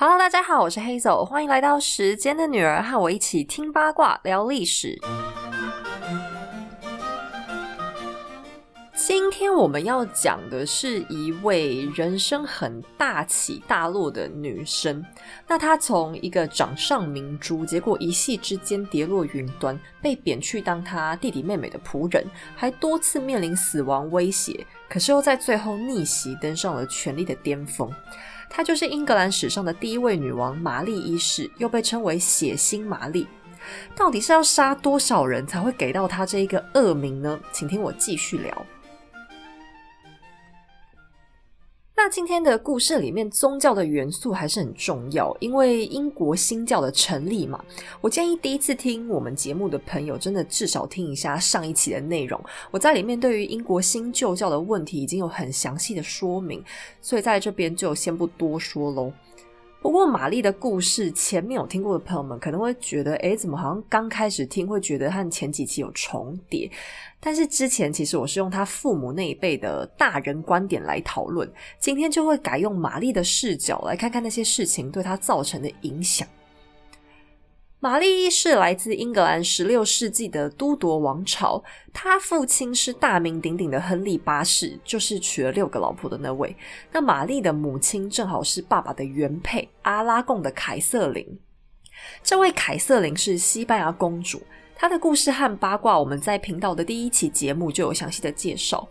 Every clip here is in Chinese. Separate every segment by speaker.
Speaker 1: Hello，大家好，我是 Hazel，欢迎来到时间的女儿，和我一起听八卦聊历史。今天我们要讲的是一位人生很大起大落的女生。那她从一个掌上明珠，结果一夕之间跌落云端，被贬去当她弟弟妹妹的仆人，还多次面临死亡威胁。可是又在最后逆袭，登上了权力的巅峰。她就是英格兰史上的第一位女王玛丽一世，又被称为血腥玛丽。到底是要杀多少人才会给到她这一个恶名呢？请听我继续聊。那今天的故事里面，宗教的元素还是很重要，因为英国新教的成立嘛。我建议第一次听我们节目的朋友，真的至少听一下上一期的内容。我在里面对于英国新旧教的问题已经有很详细的说明，所以在这边就先不多说喽。不过玛丽的故事，前面有听过的朋友们可能会觉得，诶，怎么好像刚开始听会觉得和前几期有重叠？但是之前其实我是用他父母那一辈的大人观点来讨论，今天就会改用玛丽的视角来看看那些事情对他造成的影响。玛丽一世来自英格兰十六世纪的都铎王朝，他父亲是大名鼎鼎的亨利八世，就是娶了六个老婆的那位。那玛丽的母亲正好是爸爸的原配阿拉贡的凯瑟琳。这位凯瑟琳是西班牙公主，她的故事和八卦我们在频道的第一期节目就有详细的介绍。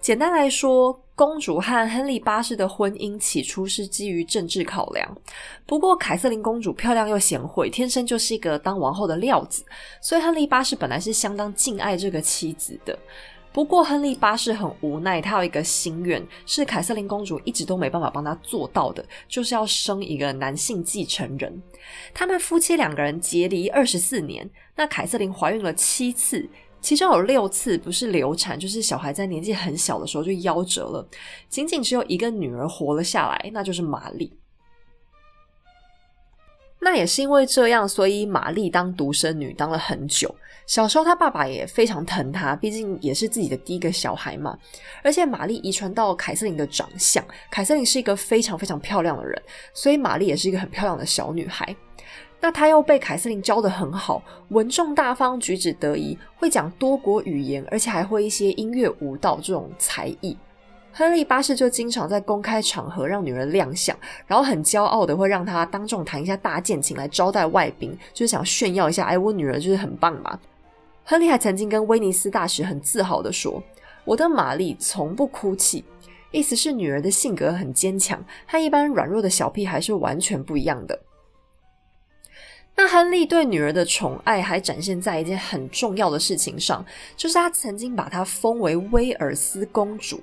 Speaker 1: 简单来说，公主和亨利八世的婚姻起初是基于政治考量。不过，凯瑟琳公主漂亮又贤惠，天生就是一个当王后的料子，所以亨利八世本来是相当敬爱这个妻子的。不过，亨利八世很无奈，他有一个心愿，是凯瑟琳公主一直都没办法帮他做到的，就是要生一个男性继承人。他们夫妻两个人结离二十四年，那凯瑟琳怀孕了七次。其中有六次不是流产，就是小孩在年纪很小的时候就夭折了，仅仅只有一个女儿活了下来，那就是玛丽。那也是因为这样，所以玛丽当独生女当了很久。小时候她爸爸也非常疼她，毕竟也是自己的第一个小孩嘛。而且玛丽遗传到凯瑟琳的长相，凯瑟琳是一个非常非常漂亮的人，所以玛丽也是一个很漂亮的小女孩。那他又被凯瑟琳教的很好，稳重大方，举止得宜，会讲多国语言，而且还会一些音乐、舞蹈这种才艺。亨利八世就经常在公开场合让女人亮相，然后很骄傲的会让她当众弹一下大键琴来招待外宾，就是想炫耀一下，哎，我女儿就是很棒嘛。亨利还曾经跟威尼斯大使很自豪的说：“我的玛丽从不哭泣。”意思是女儿的性格很坚强，和一般软弱的小屁孩是完全不一样的。那亨利对女儿的宠爱还展现在一件很重要的事情上，就是他曾经把她封为威尔斯公主。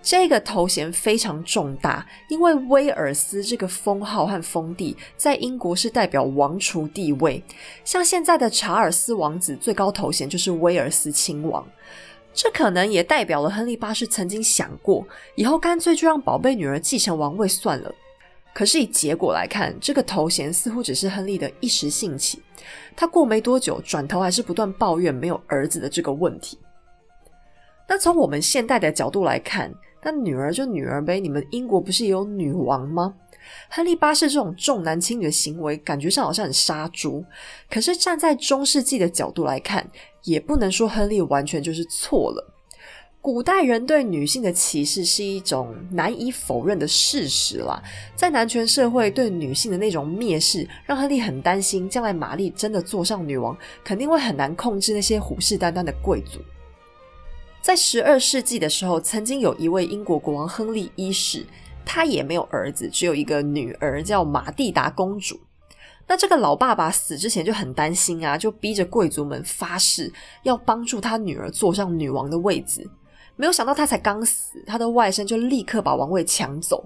Speaker 1: 这个头衔非常重大，因为威尔斯这个封号和封地在英国是代表王储地位。像现在的查尔斯王子，最高头衔就是威尔斯亲王。这可能也代表了亨利八世曾经想过，以后干脆就让宝贝女儿继承王位算了。可是以结果来看，这个头衔似乎只是亨利的一时兴起。他过没多久，转头还是不断抱怨没有儿子的这个问题。那从我们现代的角度来看，那女儿就女儿呗。你们英国不是也有女王吗？亨利八世这种重男轻女的行为，感觉上好像很杀猪。可是站在中世纪的角度来看，也不能说亨利完全就是错了。古代人对女性的歧视是一种难以否认的事实啦，在男权社会对女性的那种蔑视，让亨利很担心，将来玛丽真的坐上女王，肯定会很难控制那些虎视眈眈的贵族。在十二世纪的时候，曾经有一位英国国王亨利一世，他也没有儿子，只有一个女儿，叫玛蒂达公主。那这个老爸爸死之前就很担心啊，就逼着贵族们发誓要帮助他女儿坐上女王的位子。没有想到他才刚死，他的外甥就立刻把王位抢走。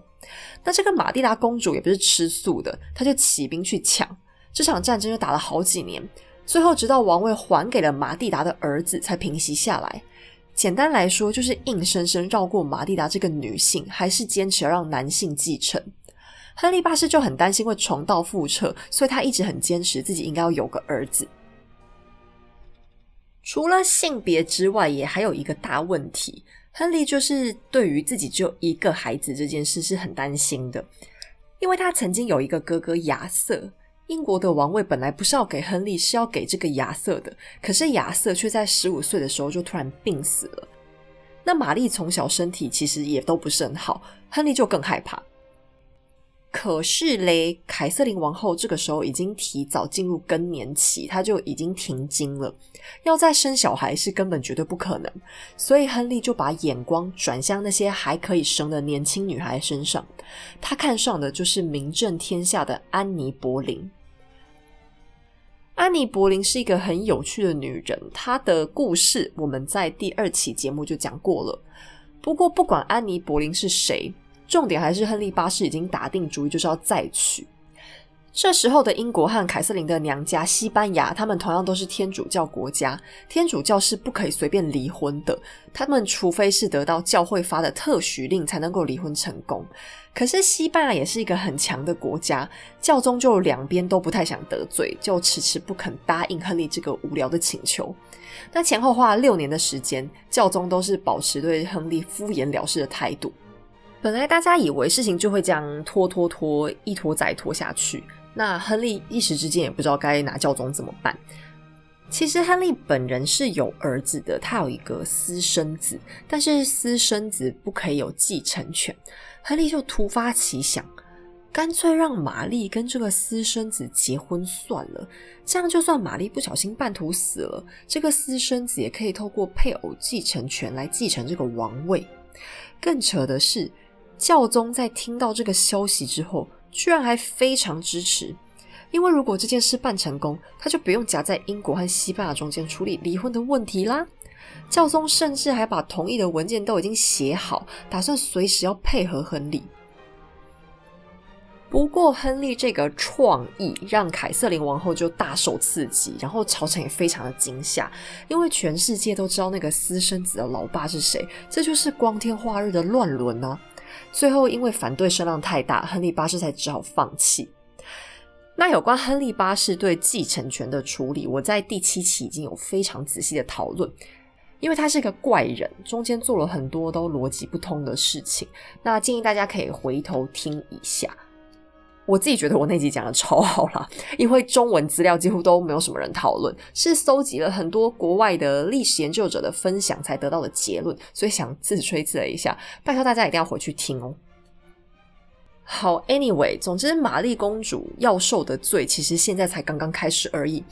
Speaker 1: 那这个玛蒂达公主也不是吃素的，她就起兵去抢。这场战争就打了好几年，最后直到王位还给了玛蒂达的儿子才平息下来。简单来说，就是硬生生绕过玛蒂达这个女性，还是坚持要让男性继承。亨利八世就很担心会重蹈覆辙，所以他一直很坚持自己应该要有个儿子。除了性别之外，也还有一个大问题。亨利就是对于自己只有一个孩子这件事是很担心的，因为他曾经有一个哥哥亚瑟。英国的王位本来不是要给亨利，是要给这个亚瑟的。可是亚瑟却在十五岁的时候就突然病死了。那玛丽从小身体其实也都不是很好，亨利就更害怕。可是嘞，凯瑟琳王后这个时候已经提早进入更年期，她就已经停经了，要再生小孩是根本绝对不可能。所以亨利就把眼光转向那些还可以生的年轻女孩身上，他看上的就是名震天下的安妮·柏林。安妮·柏林是一个很有趣的女人，她的故事我们在第二期节目就讲过了。不过，不管安妮·柏林是谁，重点还是亨利八世已经打定主意就是要再娶。这时候的英国和凯瑟琳的娘家西班牙，他们同样都是天主教国家。天主教是不可以随便离婚的，他们除非是得到教会发的特许令才能够离婚成功。可是西班牙也是一个很强的国家，教宗就两边都不太想得罪，就迟迟不肯答应亨利这个无聊的请求。那前后花了六年的时间，教宗都是保持对亨利敷衍了事的态度。本来大家以为事情就会这样拖拖拖，一拖再拖下去。那亨利一时之间也不知道该拿教宗怎么办。其实亨利本人是有儿子的，他有一个私生子，但是私生子不可以有继承权。亨利就突发奇想，干脆让玛丽跟这个私生子结婚算了。这样就算玛丽不小心半途死了，这个私生子也可以透过配偶继承权来继承这个王位。更扯的是，教宗在听到这个消息之后。居然还非常支持，因为如果这件事办成功，他就不用夹在英国和西班牙中间处理离婚的问题啦。教宗甚至还把同意的文件都已经写好，打算随时要配合亨利。不过，亨利这个创意让凯瑟琳王后就大受刺激，然后朝臣也非常的惊吓，因为全世界都知道那个私生子的老爸是谁，这就是光天化日的乱伦啊！最后，因为反对声浪太大，亨利八世才只好放弃。那有关亨利八世对继承权的处理，我在第七期已经有非常仔细的讨论，因为他是个怪人，中间做了很多都逻辑不通的事情。那建议大家可以回头听一下。我自己觉得我那集讲的超好啦，因为中文资料几乎都没有什么人讨论，是搜集了很多国外的历史研究者的分享才得到的结论，所以想自吹自擂一下，拜托大家一定要回去听哦。好，Anyway，总之玛丽公主要受的罪，其实现在才刚刚开始而已。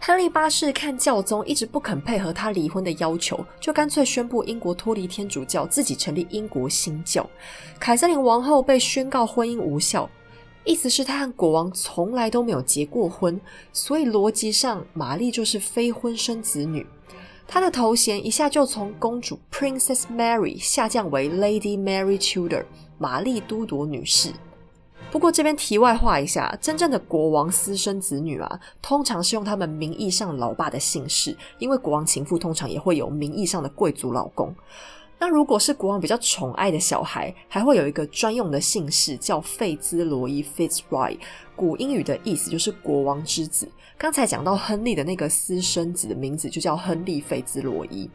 Speaker 1: 亨利八世看教宗一直不肯配合他离婚的要求，就干脆宣布英国脱离天主教，自己成立英国新教。凯瑟琳王后被宣告婚姻无效。意思是，他和国王从来都没有结过婚，所以逻辑上，玛丽就是非婚生子女。她的头衔一下就从公主 Princess Mary 下降为 Lady Mary Tudor 玛丽都铎女士。不过这边题外话一下，真正的国王私生子女啊，通常是用他们名义上老爸的姓氏，因为国王情妇通常也会有名义上的贵族老公。那如果是国王比较宠爱的小孩，还会有一个专用的姓氏，叫费兹罗伊 （Fitzroy），古英语的意思就是国王之子。刚才讲到亨利的那个私生子的名字就叫亨利·费兹罗伊，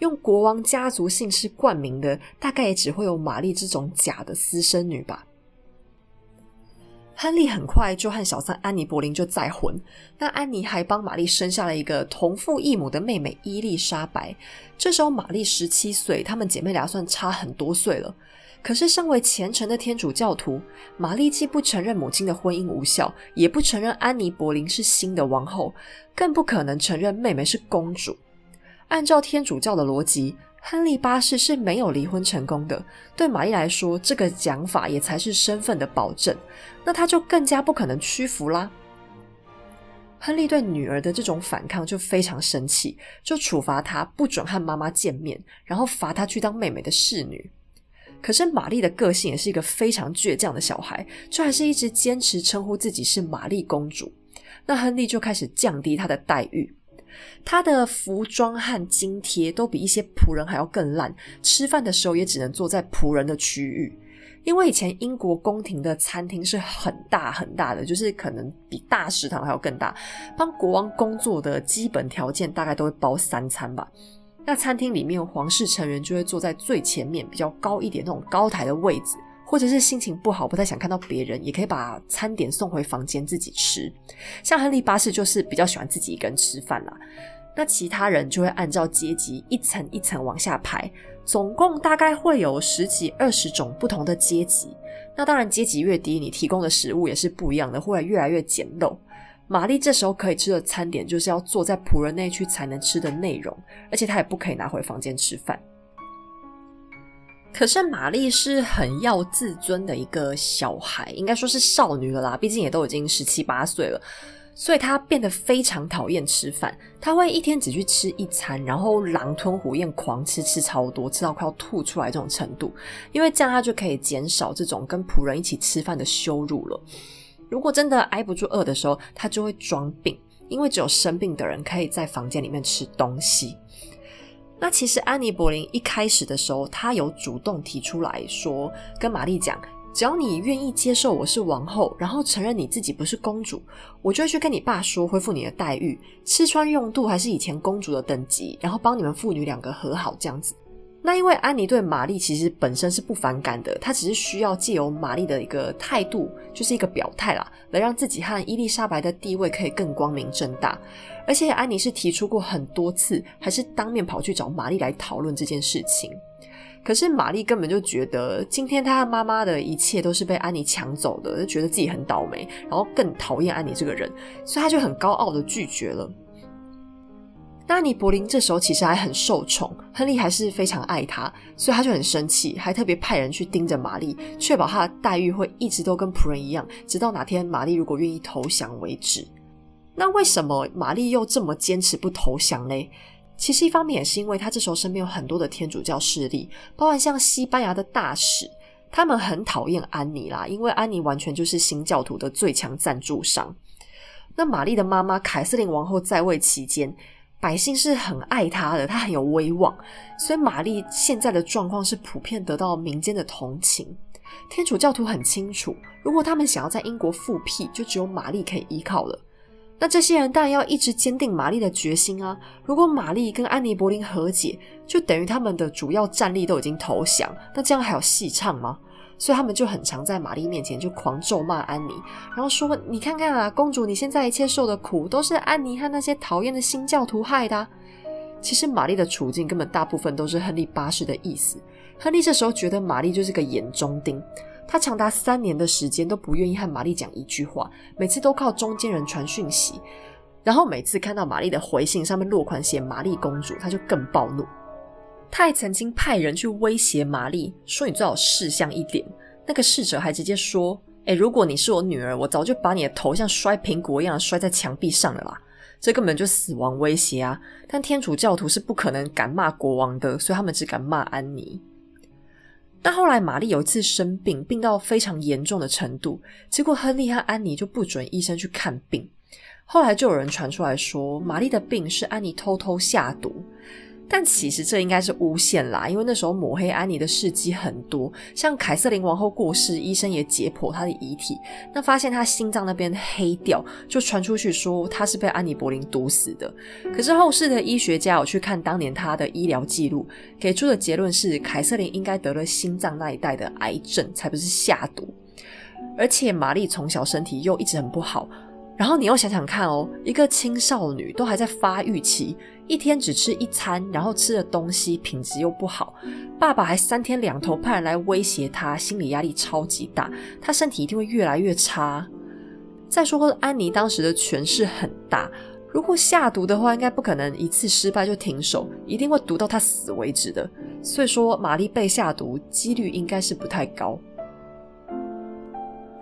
Speaker 1: 用国王家族姓氏冠名的，大概也只会有玛丽这种假的私生女吧。亨利很快就和小三安妮·柏林就再婚，那安妮还帮玛丽生下了一个同父异母的妹妹伊丽莎白。这时候玛丽十七岁，她们姐妹俩算差很多岁了。可是身为虔诚的天主教徒，玛丽既不承认母亲的婚姻无效，也不承认安妮·柏林是新的王后，更不可能承认妹妹是公主。按照天主教的逻辑。亨利八世是没有离婚成功的，对玛丽来说，这个讲法也才是身份的保证，那他就更加不可能屈服啦。亨利对女儿的这种反抗就非常生气，就处罚她不准和妈妈见面，然后罚她去当妹妹的侍女。可是玛丽的个性也是一个非常倔强的小孩，就还是一直坚持称呼自己是玛丽公主。那亨利就开始降低她的待遇。他的服装和津贴都比一些仆人还要更烂，吃饭的时候也只能坐在仆人的区域。因为以前英国宫廷的餐厅是很大很大的，就是可能比大食堂还要更大。帮国王工作的基本条件大概都会包三餐吧。那餐厅里面皇室成员就会坐在最前面比较高一点那种高台的位置。或者是心情不好，不太想看到别人，也可以把餐点送回房间自己吃。像亨利八世就是比较喜欢自己一个人吃饭啦。那其他人就会按照阶级一层一层往下排，总共大概会有十几二十种不同的阶级。那当然，阶级越低，你提供的食物也是不一样的，会越来越简陋。玛丽这时候可以吃的餐点，就是要坐在仆人那区才能吃的内容，而且她也不可以拿回房间吃饭。可是玛丽是很要自尊的一个小孩，应该说是少女了啦，毕竟也都已经十七八岁了。所以她变得非常讨厌吃饭，她会一天只去吃一餐，然后狼吞虎咽狂吃，吃超多，吃到快要吐出来这种程度。因为这样她就可以减少这种跟仆人一起吃饭的羞辱了。如果真的挨不住饿的时候，她就会装病，因为只有生病的人可以在房间里面吃东西。那其实安妮·柏林一开始的时候，他有主动提出来说，跟玛丽讲。只要你愿意接受我是王后，然后承认你自己不是公主，我就会去跟你爸说恢复你的待遇，吃穿用度还是以前公主的等级，然后帮你们父女两个和好这样子。那因为安妮对玛丽其实本身是不反感的，她只是需要借由玛丽的一个态度，就是一个表态啦，来让自己和伊丽莎白的地位可以更光明正大。而且安妮是提出过很多次，还是当面跑去找玛丽来讨论这件事情。可是玛丽根本就觉得今天她妈妈的一切都是被安妮抢走的，就觉得自己很倒霉，然后更讨厌安妮这个人，所以她就很高傲的拒绝了。那安妮柏林这时候其实还很受宠，亨利还是非常爱她，所以他就很生气，还特别派人去盯着玛丽，确保她的待遇会一直都跟仆人一样，直到哪天玛丽如果愿意投降为止。那为什么玛丽又这么坚持不投降嘞？其实一方面也是因为他这时候身边有很多的天主教势力，包含像西班牙的大使，他们很讨厌安妮啦，因为安妮完全就是新教徒的最强赞助商。那玛丽的妈妈凯瑟琳王后在位期间，百姓是很爱她的，她很有威望，所以玛丽现在的状况是普遍得到民间的同情。天主教徒很清楚，如果他们想要在英国复辟，就只有玛丽可以依靠了。那这些人当然要一直坚定玛丽的决心啊！如果玛丽跟安妮·柏林和解，就等于他们的主要战力都已经投降，那这样还有戏唱吗？所以他们就很常在玛丽面前就狂咒骂安妮，然后说：“你看看啊，公主，你现在一切受的苦，都是安妮和那些讨厌的新教徒害的。”其实玛丽的处境根本大部分都是亨利八世的意思。亨利这时候觉得玛丽就是个眼中钉。他长达三年的时间都不愿意和玛丽讲一句话，每次都靠中间人传讯息。然后每次看到玛丽的回信上面落款写“玛丽公主”，他就更暴怒。他还曾经派人去威胁玛丽，说：“你最好识相一点。”那个侍者还直接说：“哎，如果你是我女儿，我早就把你的头像摔苹果一样摔在墙壁上了啦！”这根本就死亡威胁啊！但天主教徒是不可能敢骂国王的，所以他们只敢骂安妮。但后来，玛丽有一次生病，病到非常严重的程度，结果亨利和安妮就不准医生去看病。后来就有人传出来说，玛丽的病是安妮偷偷下毒。但其实这应该是诬陷啦，因为那时候抹黑安妮的事迹很多，像凯瑟琳王后过世，医生也解剖她的遗体，那发现她心脏那边黑掉，就传出去说她是被安妮·柏林毒死的。可是后世的医学家有去看当年她的医疗记录，给出的结论是凯瑟琳应该得了心脏那一带的癌症，才不是下毒。而且玛丽从小身体又一直很不好。然后你又想想看哦，一个青少女都还在发育期，一天只吃一餐，然后吃的东西品质又不好，爸爸还三天两头派人来威胁她，心理压力超级大，她身体一定会越来越差。再说安妮当时的权势很大，如果下毒的话，应该不可能一次失败就停手，一定会毒到她死为止的。所以说，玛丽被下毒几率应该是不太高。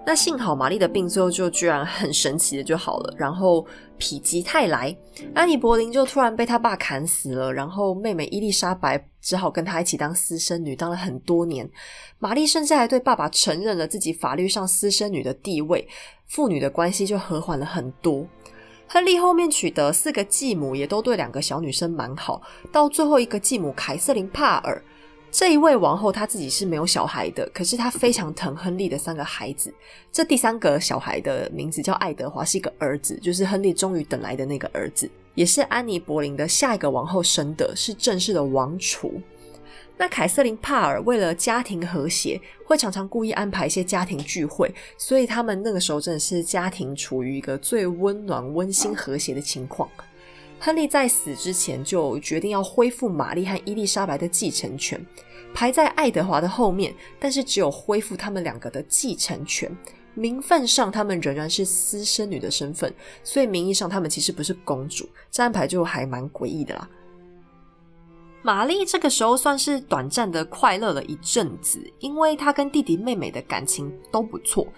Speaker 1: 那幸好玛丽的病最后就居然很神奇的就好了，然后否极泰来，安妮·柏林就突然被他爸砍死了，然后妹妹伊丽莎白只好跟他一起当私生女，当了很多年。玛丽甚至还对爸爸承认了自己法律上私生女的地位，父女的关系就和缓了很多。亨利后面娶的四个继母也都对两个小女生蛮好，到最后一个继母凯瑟琳·帕尔。这一位王后她自己是没有小孩的，可是她非常疼亨利的三个孩子。这第三个小孩的名字叫爱德华，是一个儿子，就是亨利终于等来的那个儿子，也是安妮·柏林的下一个王后生的，是正式的王储。那凯瑟琳帕尔为了家庭和谐，会常常故意安排一些家庭聚会，所以他们那个时候真的是家庭处于一个最温暖、温馨、和谐的情况。亨利在死之前就决定要恢复玛丽和伊丽莎白的继承权，排在爱德华的后面，但是只有恢复他们两个的继承权。名分上，他们仍然是私生女的身份，所以名义上他们其实不是公主。这安排就还蛮诡异的啦。玛丽这个时候算是短暂的快乐了一阵子，因为她跟弟弟妹妹的感情都不错。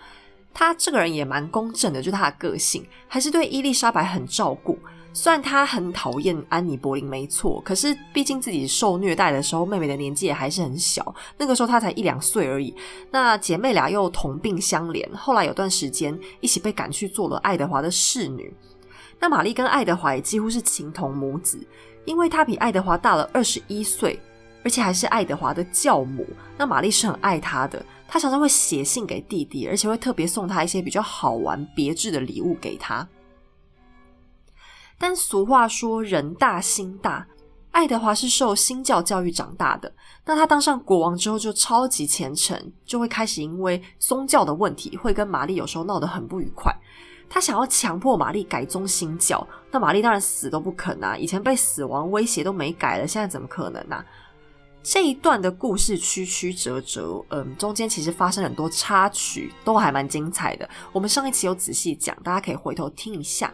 Speaker 1: 她这个人也蛮公正的，就她的个性，还是对伊丽莎白很照顾。虽然她很讨厌安妮·柏林，没错，可是毕竟自己受虐待的时候，妹妹的年纪也还是很小，那个时候她才一两岁而已。那姐妹俩又同病相怜，后来有段时间一起被赶去做了爱德华的侍女。那玛丽跟爱德华也几乎是情同母子。因为她比爱德华大了二十一岁，而且还是爱德华的教母，那玛丽是很爱他的。她常常会写信给弟弟，而且会特别送他一些比较好玩、别致的礼物给他。但俗话说“人大心大”，爱德华是受新教教育长大的。那他当上国王之后就超级虔诚，就会开始因为宗教的问题，会跟玛丽有时候闹得很不愉快。他想要强迫玛丽改宗新教，那玛丽当然死都不肯啊！以前被死亡威胁都没改了，现在怎么可能啊？这一段的故事曲曲折折，嗯，中间其实发生很多插曲，都还蛮精彩的。我们上一期有仔细讲，大家可以回头听一下。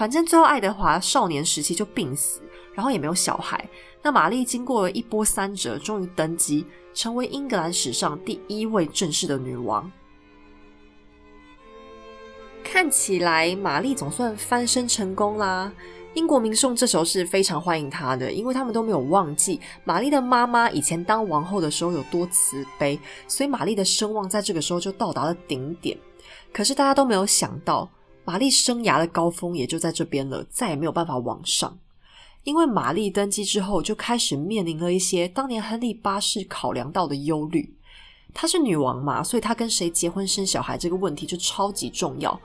Speaker 1: 反正最后爱德华少年时期就病死，然后也没有小孩。那玛丽经过了一波三折，终于登基，成为英格兰史上第一位正式的女王。看起来玛丽总算翻身成功啦！英国民众这时候是非常欢迎她的，因为他们都没有忘记玛丽的妈妈以前当王后的时候有多慈悲，所以玛丽的声望在这个时候就到达了顶点。可是大家都没有想到，玛丽生涯的高峰也就在这边了，再也没有办法往上。因为玛丽登基之后，就开始面临了一些当年亨利八世考量到的忧虑。她是女王嘛，所以她跟谁结婚生小孩这个问题就超级重要。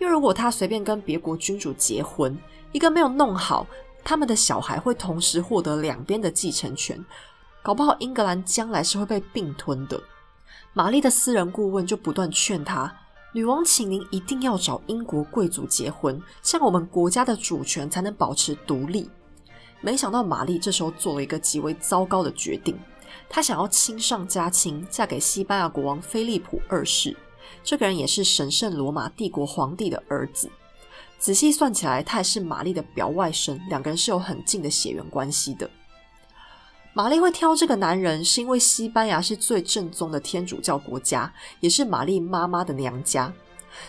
Speaker 1: 因为如果她随便跟别国君主结婚，一个没有弄好，他们的小孩会同时获得两边的继承权，搞不好英格兰将来是会被并吞的。玛丽的私人顾问就不断劝她：“女王，请您一定要找英国贵族结婚，这样我们国家的主权才能保持独立。”没想到玛丽这时候做了一个极为糟糕的决定。她想要亲上加亲，嫁给西班牙国王菲利普二世。这个人也是神圣罗马帝国皇帝的儿子。仔细算起来，他也是玛丽的表外甥，两个人是有很近的血缘关系的。玛丽会挑这个男人，是因为西班牙是最正宗的天主教国家，也是玛丽妈妈的娘家。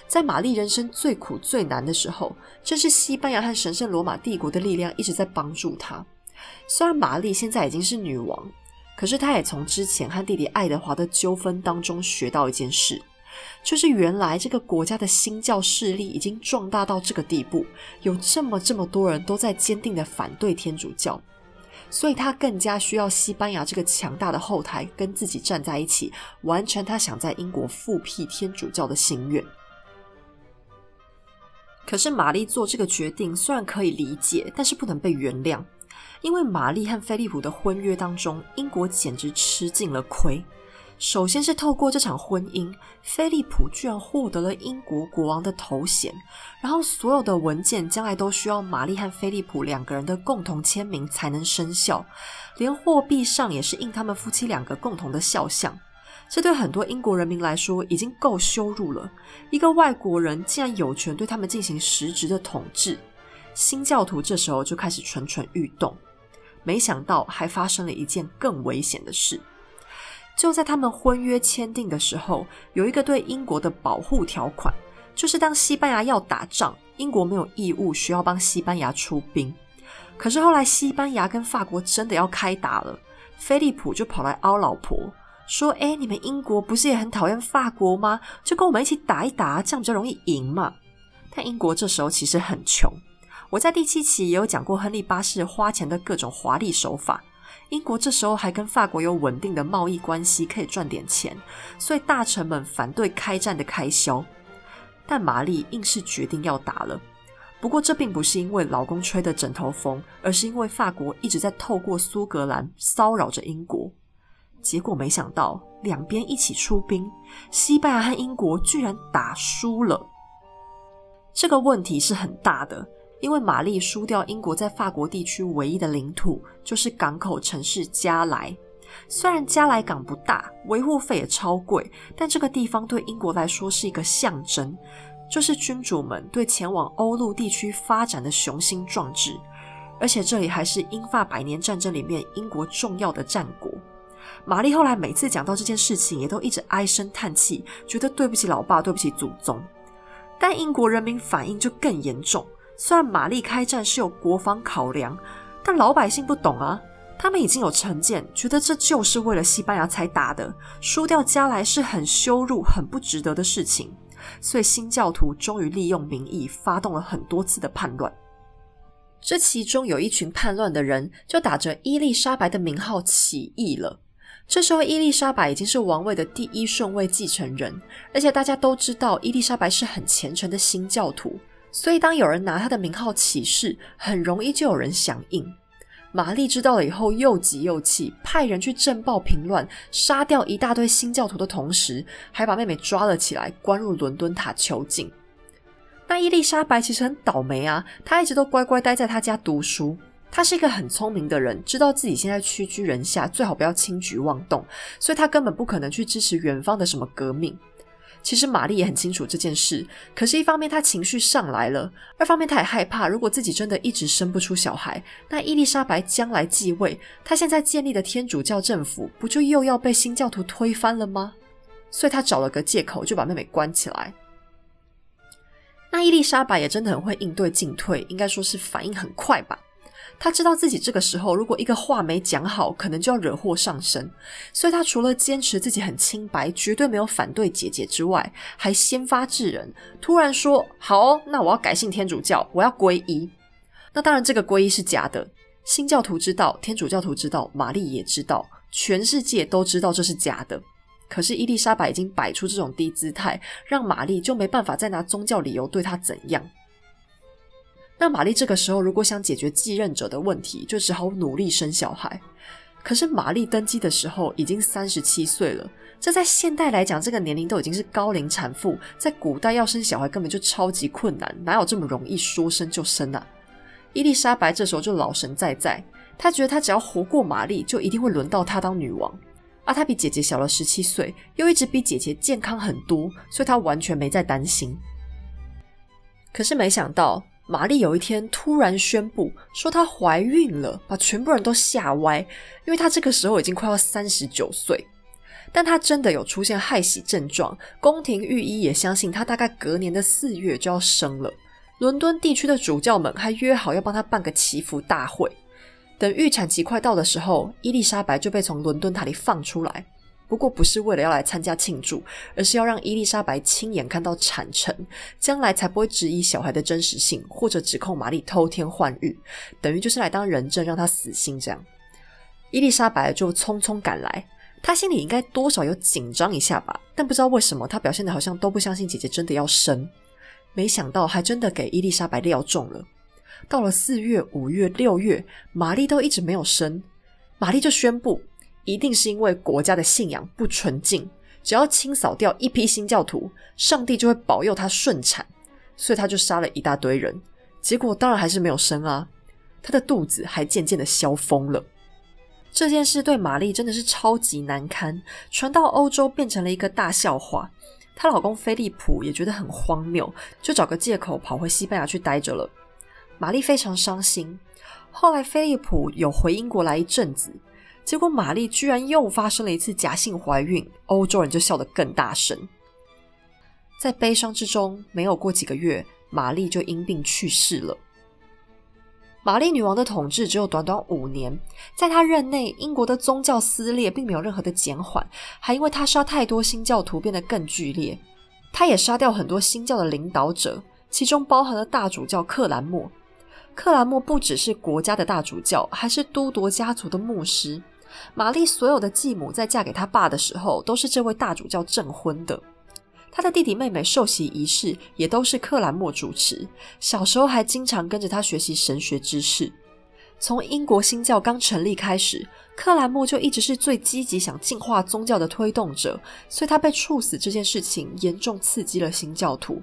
Speaker 1: 在玛丽人生最苦最难的时候，正是西班牙和神圣罗马帝国的力量一直在帮助她。虽然玛丽现在已经是女王。可是，她也从之前和弟弟爱德华的纠纷当中学到一件事，就是原来这个国家的新教势力已经壮大到这个地步，有这么这么多人都在坚定的反对天主教，所以他更加需要西班牙这个强大的后台跟自己站在一起，完成他想在英国复辟天主教的心愿。可是，玛丽做这个决定虽然可以理解，但是不能被原谅。因为玛丽和菲利普的婚约当中，英国简直吃尽了亏。首先是透过这场婚姻，菲利普居然获得了英国国王的头衔，然后所有的文件将来都需要玛丽和菲利普两个人的共同签名才能生效，连货币上也是印他们夫妻两个共同的肖像。这对很多英国人民来说已经够羞辱了，一个外国人竟然有权对他们进行实质的统治。新教徒这时候就开始蠢蠢欲动。没想到还发生了一件更危险的事。就在他们婚约签订的时候，有一个对英国的保护条款，就是当西班牙要打仗，英国没有义务需要帮西班牙出兵。可是后来西班牙跟法国真的要开打了，菲利普就跑来凹老婆，说：“哎，你们英国不是也很讨厌法国吗？就跟我们一起打一打，这样比较容易赢嘛。”但英国这时候其实很穷。我在第七期也有讲过亨利八世花钱的各种华丽手法。英国这时候还跟法国有稳定的贸易关系，可以赚点钱，所以大臣们反对开战的开销。但玛丽硬是决定要打了。不过这并不是因为老公吹的枕头风，而是因为法国一直在透过苏格兰骚扰着英国。结果没想到两边一起出兵，西班牙和英国居然打输了。这个问题是很大的，因为玛丽输掉英国在法国地区唯一的领土，就是港口城市加莱。虽然加莱港不大，维护费也超贵，但这个地方对英国来说是一个象征，就是君主们对前往欧陆地区发展的雄心壮志。而且这里还是英法百年战争里面英国重要的战果。玛丽后来每次讲到这件事情，也都一直唉声叹气，觉得对不起老爸，对不起祖宗。但英国人民反应就更严重。虽然玛丽开战是有国防考量，但老百姓不懂啊。他们已经有成见，觉得这就是为了西班牙才打的，输掉加来是很羞辱、很不值得的事情。所以新教徒终于利用民意，发动了很多次的叛乱。这其中有一群叛乱的人，就打着伊丽莎白的名号起义了。这时候，伊丽莎白已经是王位的第一顺位继承人，而且大家都知道伊丽莎白是很虔诚的新教徒，所以当有人拿他的名号起誓，很容易就有人响应。玛丽知道了以后，又急又气，派人去镇暴平乱，杀掉一大堆新教徒的同时，还把妹妹抓了起来，关入伦敦塔囚禁。那伊丽莎白其实很倒霉啊，她一直都乖乖待在她家读书。她是一个很聪明的人，知道自己现在屈居人下，最好不要轻举妄动，所以她根本不可能去支持远方的什么革命。其实玛丽也很清楚这件事，可是，一方面她情绪上来了，二方面她也害怕，如果自己真的一直生不出小孩，那伊丽莎白将来继位，她现在建立的天主教政府不就又要被新教徒推翻了吗？所以她找了个借口，就把妹妹关起来。那伊丽莎白也真的很会应对进退，应该说是反应很快吧。他知道自己这个时候如果一个话没讲好，可能就要惹祸上身，所以他除了坚持自己很清白，绝对没有反对姐姐之外，还先发制人，突然说：“好，哦那我要改信天主教，我要皈依。”那当然，这个皈依是假的。新教徒知道，天主教徒知道，玛丽也知道，全世界都知道这是假的。可是伊丽莎白已经摆出这种低姿态，让玛丽就没办法再拿宗教理由对她怎样。那玛丽这个时候如果想解决继任者的问题，就只好努力生小孩。可是玛丽登基的时候已经三十七岁了，这在现代来讲，这个年龄都已经是高龄产妇。在古代要生小孩根本就超级困难，哪有这么容易说生就生啊？伊丽莎白这时候就老神在在，她觉得她只要活过玛丽，就一定会轮到她当女王。啊，她比姐姐小了十七岁，又一直比姐姐健康很多，所以她完全没在担心。可是没想到，玛丽有一天突然宣布说她怀孕了，把全部人都吓歪，因为她这个时候已经快要三十九岁。但她真的有出现害喜症状，宫廷御医也相信她大概隔年的四月就要生了。伦敦地区的主教们还约好要帮她办个祈福大会。等预产期快到的时候，伊丽莎白就被从伦敦塔里放出来。不过不是为了要来参加庆祝，而是要让伊丽莎白亲眼看到产程，将来才不会质疑小孩的真实性，或者指控玛丽偷天换日。等于就是来当人证，让她死心这样。伊丽莎白就匆匆赶来，她心里应该多少有紧张一下吧，但不知道为什么，她表现的好像都不相信姐姐真的要生。没想到还真的给伊丽莎白料中了。到了四月、五月、六月，玛丽都一直没有生，玛丽就宣布，一定是因为国家的信仰不纯净，只要清扫掉一批新教徒，上帝就会保佑她顺产，所以他就杀了一大堆人，结果当然还是没有生啊，她的肚子还渐渐的消疯了。这件事对玛丽真的是超级难堪，传到欧洲变成了一个大笑话，她老公菲利普也觉得很荒谬，就找个借口跑回西班牙去待着了。玛丽非常伤心。后来，菲利普有回英国来一阵子，结果玛丽居然又发生了一次假性怀孕，欧洲人就笑得更大声。在悲伤之中，没有过几个月，玛丽就因病去世了。玛丽女王的统治只有短短五年，在她任内，英国的宗教撕裂并没有任何的减缓，还因为她杀太多新教徒变得更剧烈。她也杀掉很多新教的领导者，其中包含了大主教克兰默。克兰默不只是国家的大主教，还是都铎家族的牧师。玛丽所有的继母在嫁给他爸的时候，都是这位大主教证婚的。他的弟弟妹妹受洗仪式也都是克兰默主持。小时候还经常跟着他学习神学知识。从英国新教刚成立开始，克兰默就一直是最积极想净化宗教的推动者，所以他被处死这件事情严重刺激了新教徒。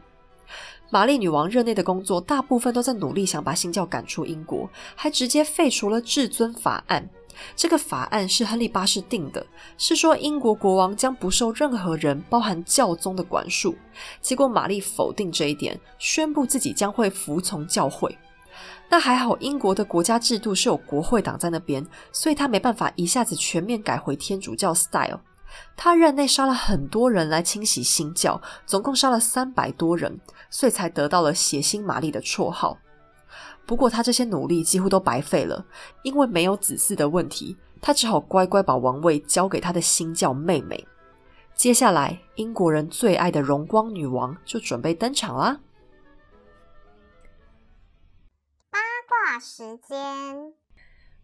Speaker 1: 玛丽女王任内的工作大部分都在努力想把新教赶出英国，还直接废除了至尊法案。这个法案是亨利八世定的，是说英国国王将不受任何人，包含教宗的管束。结果玛丽否定这一点，宣布自己将会服从教会。那还好，英国的国家制度是有国会党在那边，所以他没办法一下子全面改回天主教 style。他任内杀了很多人来清洗新教，总共杀了三百多人，所以才得到了血腥玛丽的绰号。不过他这些努力几乎都白费了，因为没有子嗣的问题，他只好乖乖把王位交给他的新教妹妹。接下来，英国人最爱的荣光女王就准备登场啦。
Speaker 2: 八卦时间，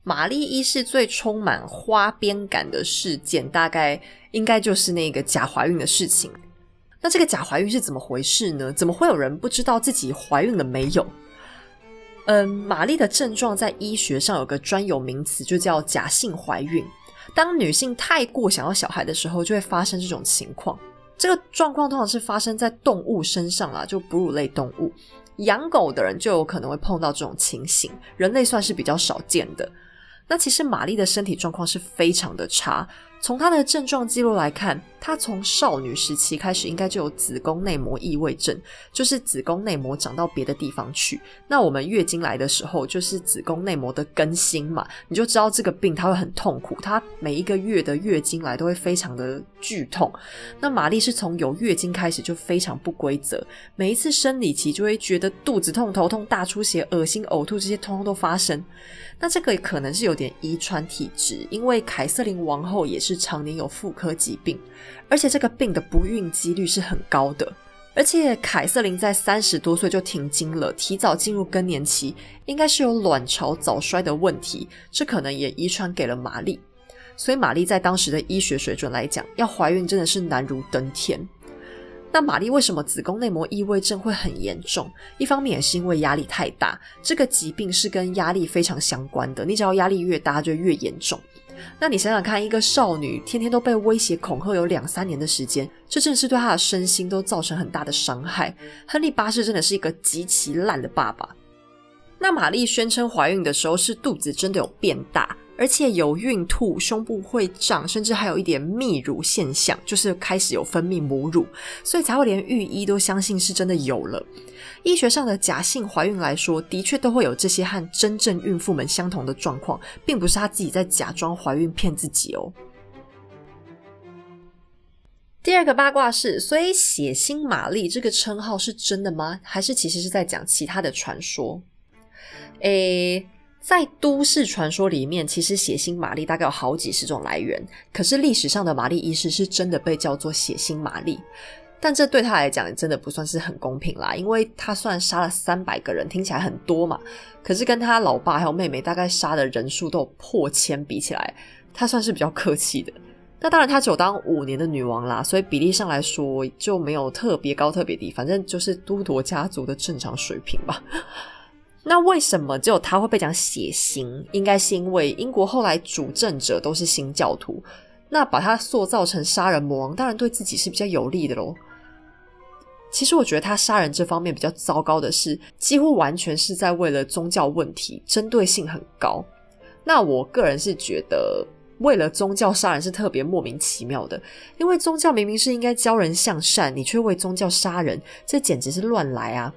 Speaker 1: 玛丽一世最充满花边感的事件，大概应该就是那个假怀孕的事情。那这个假怀孕是怎么回事呢？怎么会有人不知道自己怀孕了没有？嗯，玛丽的症状在医学上有个专有名词，就叫假性怀孕。当女性太过想要小孩的时候，就会发生这种情况。这个状况通常是发生在动物身上啦，就哺乳类动物。养狗的人就有可能会碰到这种情形，人类算是比较少见的。那其实玛丽的身体状况是非常的差。从她的症状记录来看，她从少女时期开始应该就有子宫内膜异位症，就是子宫内膜长到别的地方去。那我们月经来的时候，就是子宫内膜的更新嘛，你就知道这个病它会很痛苦，它每一个月的月经来都会非常的剧痛。那玛丽是从有月经开始就非常不规则，每一次生理期就会觉得肚子痛、头痛、大出血、恶心、呕吐这些通通都发生。那这个可能是有点遗传体质，因为凯瑟琳王后也是常年有妇科疾病，而且这个病的不孕几率是很高的。而且凯瑟琳在三十多岁就停经了，提早进入更年期，应该是有卵巢早衰的问题，这可能也遗传给了玛丽。所以玛丽在当时的医学水准来讲，要怀孕真的是难如登天。那玛丽为什么子宫内膜异位症会很严重？一方面也是因为压力太大，这个疾病是跟压力非常相关的。你只要压力越大，就越严重。那你想想看，一个少女天天都被威胁恐吓有两三年的时间，这正是对她的身心都造成很大的伤害。亨利八世真的是一个极其烂的爸爸。那玛丽宣称怀孕的时候是肚子真的有变大。而且有孕吐、胸部会胀，甚至还有一点泌乳现象，就是开始有分泌母乳，所以才会连御医都相信是真的有了。医学上的假性怀孕来说，的确都会有这些和真正孕妇们相同的状况，并不是她自己在假装怀孕骗自己哦。第二个八卦是，所以血腥玛丽这个称号是真的吗？还是其实是在讲其他的传说？诶。在都市传说里面，其实血腥玛丽大概有好几十种来源。可是历史上的玛丽一世是真的被叫做血腥玛丽，但这对他来讲真的不算是很公平啦，因为他虽然杀了三百个人，听起来很多嘛，可是跟他老爸还有妹妹大概杀的人数都破千比起来，他算是比较客气的。那当然，他只有当五年的女王啦，所以比例上来说就没有特别高特别低，反正就是都铎家族的正常水平吧。那为什么只有他会被讲血腥？应该是因为英国后来主政者都是新教徒，那把他塑造成杀人魔王，当然对自己是比较有利的喽。其实我觉得他杀人这方面比较糟糕的是，几乎完全是在为了宗教问题，针对性很高。那我个人是觉得，为了宗教杀人是特别莫名其妙的，因为宗教明明是应该教人向善，你却为宗教杀人，这简直是乱来啊！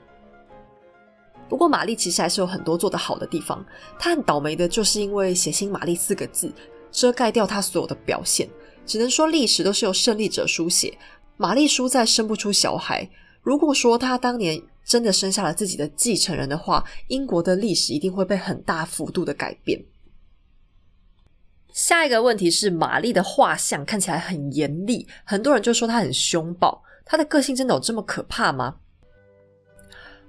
Speaker 1: 不过，玛丽其实还是有很多做得好的地方。她很倒霉的就是因为“血腥玛丽”四个字遮盖掉她所有的表现。只能说历史都是由胜利者书写。玛丽输在生不出小孩。如果说她当年真的生下了自己的继承人的话，英国的历史一定会被很大幅度的改变。下一个问题是，玛丽的画像看起来很严厉，很多人就说她很凶暴。她的个性真的有这么可怕吗？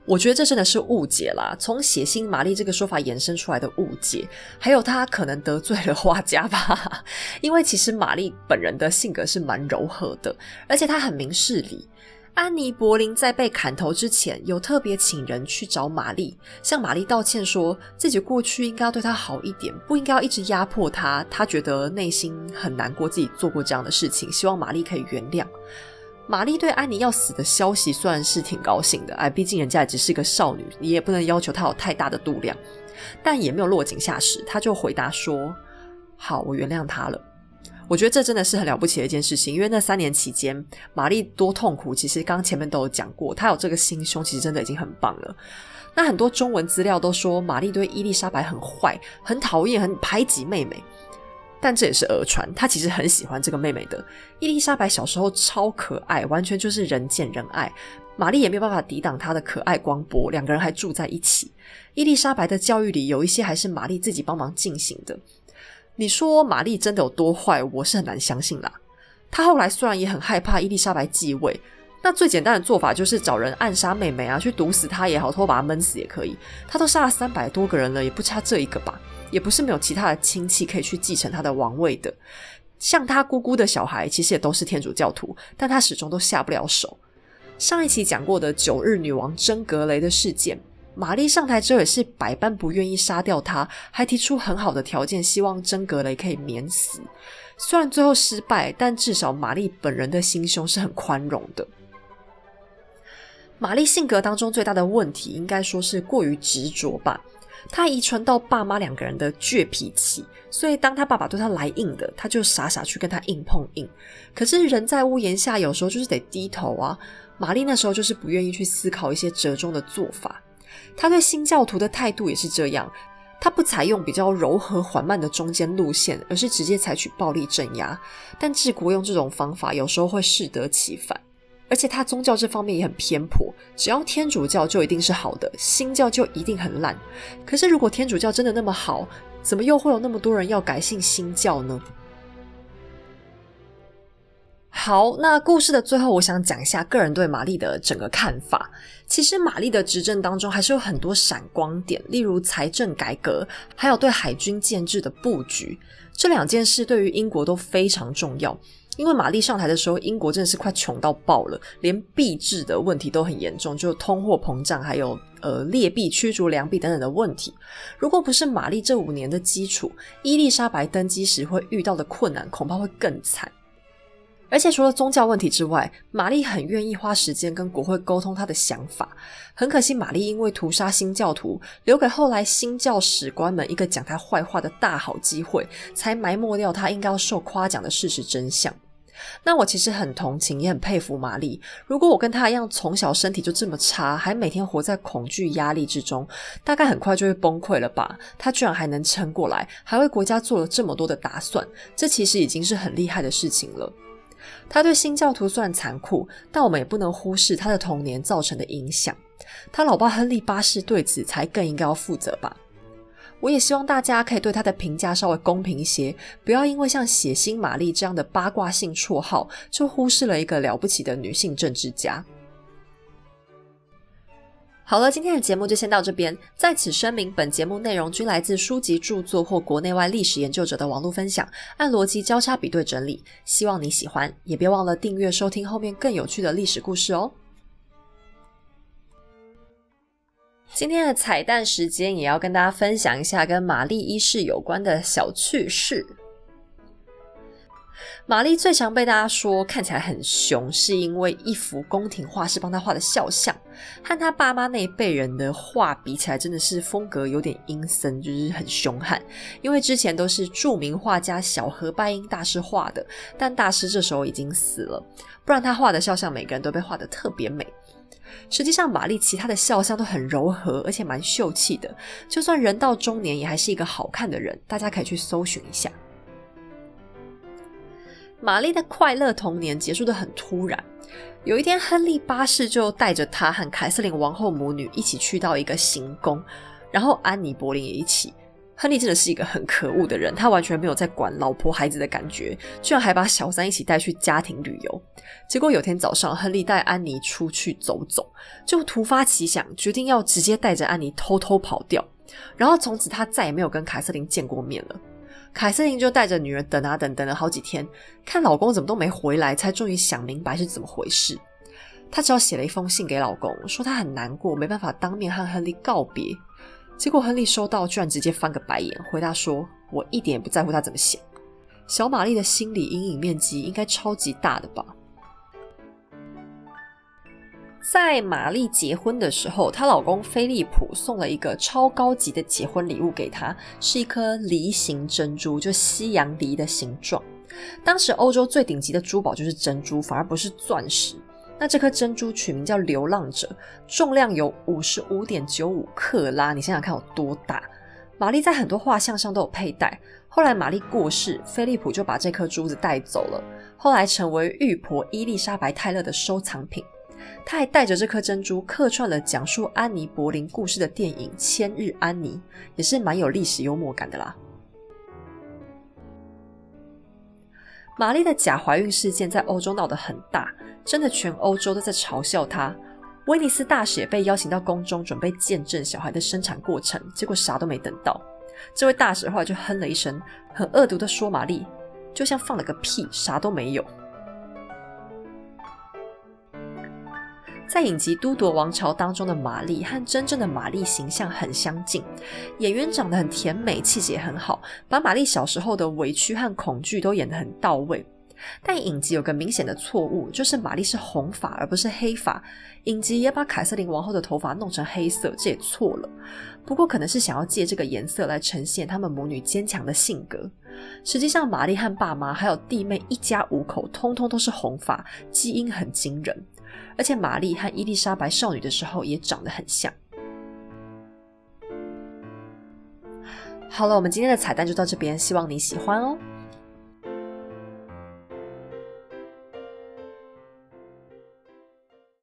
Speaker 1: 我觉得这真的是误解啦，从血腥玛丽这个说法衍生出来的误解，还有他可能得罪了画家吧。因为其实玛丽本人的性格是蛮柔和的，而且她很明事理。安妮·柏林在被砍头之前，有特别请人去找玛丽，向玛丽道歉，说自己过去应该要对她好一点，不应该要一直压迫她。她觉得内心很难过，自己做过这样的事情，希望玛丽可以原谅。玛丽对安妮要死的消息虽然是挺高兴的，哎，毕竟人家只是个少女，你也不能要求她有太大的度量，但也没有落井下石，她就回答说：“好，我原谅她了。”我觉得这真的是很了不起的一件事情，因为那三年期间，玛丽多痛苦，其实刚前面都有讲过，她有这个心胸，其实真的已经很棒了。那很多中文资料都说玛丽对伊丽莎白很坏，很讨厌，很排挤妹妹，但这也是讹传，她其实很喜欢这个妹妹的。伊丽莎白小时候超可爱，完全就是人见人爱，玛丽也没有办法抵挡她的可爱光波，两个人还住在一起。伊丽莎白的教育里有一些还是玛丽自己帮忙进行的。你说玛丽真的有多坏？我是很难相信啦。她后来虽然也很害怕伊丽莎白继位，那最简单的做法就是找人暗杀妹妹啊，去毒死她也好，偷把她闷死也可以。她都杀了三百多个人了，也不差这一个吧？也不是没有其他的亲戚可以去继承他的王位的。像他姑姑的小孩，其实也都是天主教徒，但他始终都下不了手。上一期讲过的九日女王真格雷的事件。玛丽上台之后也是百般不愿意杀掉他，还提出很好的条件，希望真格雷可以免死。虽然最后失败，但至少玛丽本人的心胸是很宽容的。玛丽性格当中最大的问题，应该说是过于执着吧。他遗传到爸妈两个人的倔脾气，所以当他爸爸对他来硬的，他就傻傻去跟他硬碰硬。可是人在屋檐下，有时候就是得低头啊。玛丽那时候就是不愿意去思考一些折中的做法。他对新教徒的态度也是这样，他不采用比较柔和缓慢的中间路线，而是直接采取暴力镇压。但治国用这种方法有时候会适得其反，而且他宗教这方面也很偏颇，只要天主教就一定是好的，新教就一定很烂。可是如果天主教真的那么好，怎么又会有那么多人要改信新教呢？好，那故事的最后，我想讲一下个人对玛丽的整个看法。其实，玛丽的执政当中还是有很多闪光点，例如财政改革，还有对海军建制的布局。这两件事对于英国都非常重要。因为玛丽上台的时候，英国真的是快穷到爆了，连币制的问题都很严重，就通货膨胀，还有呃劣币驱逐良币等等的问题。如果不是玛丽这五年的基础，伊丽莎白登基时会遇到的困难，恐怕会更惨。而且除了宗教问题之外，玛丽很愿意花时间跟国会沟通她的想法。很可惜，玛丽因为屠杀新教徒，留给后来新教史官们一个讲她坏话的大好机会，才埋没掉她应该要受夸奖的事实真相。那我其实很同情，也很佩服玛丽。如果我跟她一样，从小身体就这么差，还每天活在恐惧压力之中，大概很快就会崩溃了吧？她居然还能撑过来，还为国家做了这么多的打算，这其实已经是很厉害的事情了。他对新教徒算残酷，但我们也不能忽视他的童年造成的影响。他老爸亨利八世对此才更应该要负责吧。我也希望大家可以对他的评价稍微公平一些，不要因为像血腥玛丽这样的八卦性绰号，就忽视了一个了不起的女性政治家。好了，今天的节目就先到这边。在此声明，本节目内容均来自书籍著作或国内外历史研究者的网络分享，按逻辑交叉比对整理。希望你喜欢，也别忘了订阅收听后面更有趣的历史故事哦。今天的彩蛋时间，也要跟大家分享一下跟玛丽一世有关的小趣事。玛丽最常被大家说看起来很凶，是因为一幅宫廷画是帮她画的肖像，和她爸妈那一辈人的画比起来，真的是风格有点阴森，就是很凶悍。因为之前都是著名画家小河拜因大师画的，但大师这时候已经死了，不然他画的肖像每个人都被画的特别美。实际上，玛丽其他的肖像都很柔和，而且蛮秀气的，就算人到中年，也还是一个好看的人。大家可以去搜寻一下。玛丽的快乐童年结束的很突然。有一天，亨利八世就带着他和凯瑟琳王后母女一起去到一个行宫，然后安妮·柏林也一起。亨利真的是一个很可恶的人，他完全没有在管老婆孩子的感觉，居然还把小三一起带去家庭旅游。结果有天早上，亨利带安妮出去走走，就突发奇想，决定要直接带着安妮偷偷跑掉。然后从此他再也没有跟凯瑟琳见过面了。凯瑟琳就带着女儿等啊等，等了好几天，看老公怎么都没回来，才终于想明白是怎么回事。她只好写了一封信给老公，说她很难过，没办法当面和亨利告别。结果亨利收到，居然直接翻个白眼，回答说：“我一点也不在乎他怎么想。”小玛丽的心理阴影面积应该超级大的吧？在玛丽结婚的时候，她老公菲利普送了一个超高级的结婚礼物给她，是一颗梨形珍珠，就西洋梨的形状。当时欧洲最顶级的珠宝就是珍珠，反而不是钻石。那这颗珍珠取名叫“流浪者”，重量有五十五点九五克拉，你想想看有多大？玛丽在很多画像上都有佩戴。后来玛丽过世，菲利普就把这颗珠子带走了，后来成为玉婆伊丽莎白泰勒的收藏品。他还带着这颗珍珠客串了讲述安妮·柏林故事的电影《千日安妮》，也是蛮有历史幽默感的啦。玛丽的假怀孕事件在欧洲闹得很大，真的全欧洲都在嘲笑她。威尼斯大使也被邀请到宫中，准备见证小孩的生产过程，结果啥都没等到。这位大使后来就哼了一声，很恶毒的说：“玛丽就像放了个屁，啥都没有。”在影集《都铎王朝》当中的玛丽和真正的玛丽形象很相近，演员长得很甜美，气质也很好，把玛丽小时候的委屈和恐惧都演得很到位。但影集有个明显的错误，就是玛丽是红发而不是黑发，影集也把凯瑟琳王后的头发弄成黑色，这也错了。不过可能是想要借这个颜色来呈现她们母女坚强的性格。实际上，玛丽和爸妈还有弟妹一家五口，通通都是红发，基因很惊人。而且玛丽和伊丽莎白少女的时候也长得很像。好了，我们今天的彩蛋就到这边，希望你喜欢哦。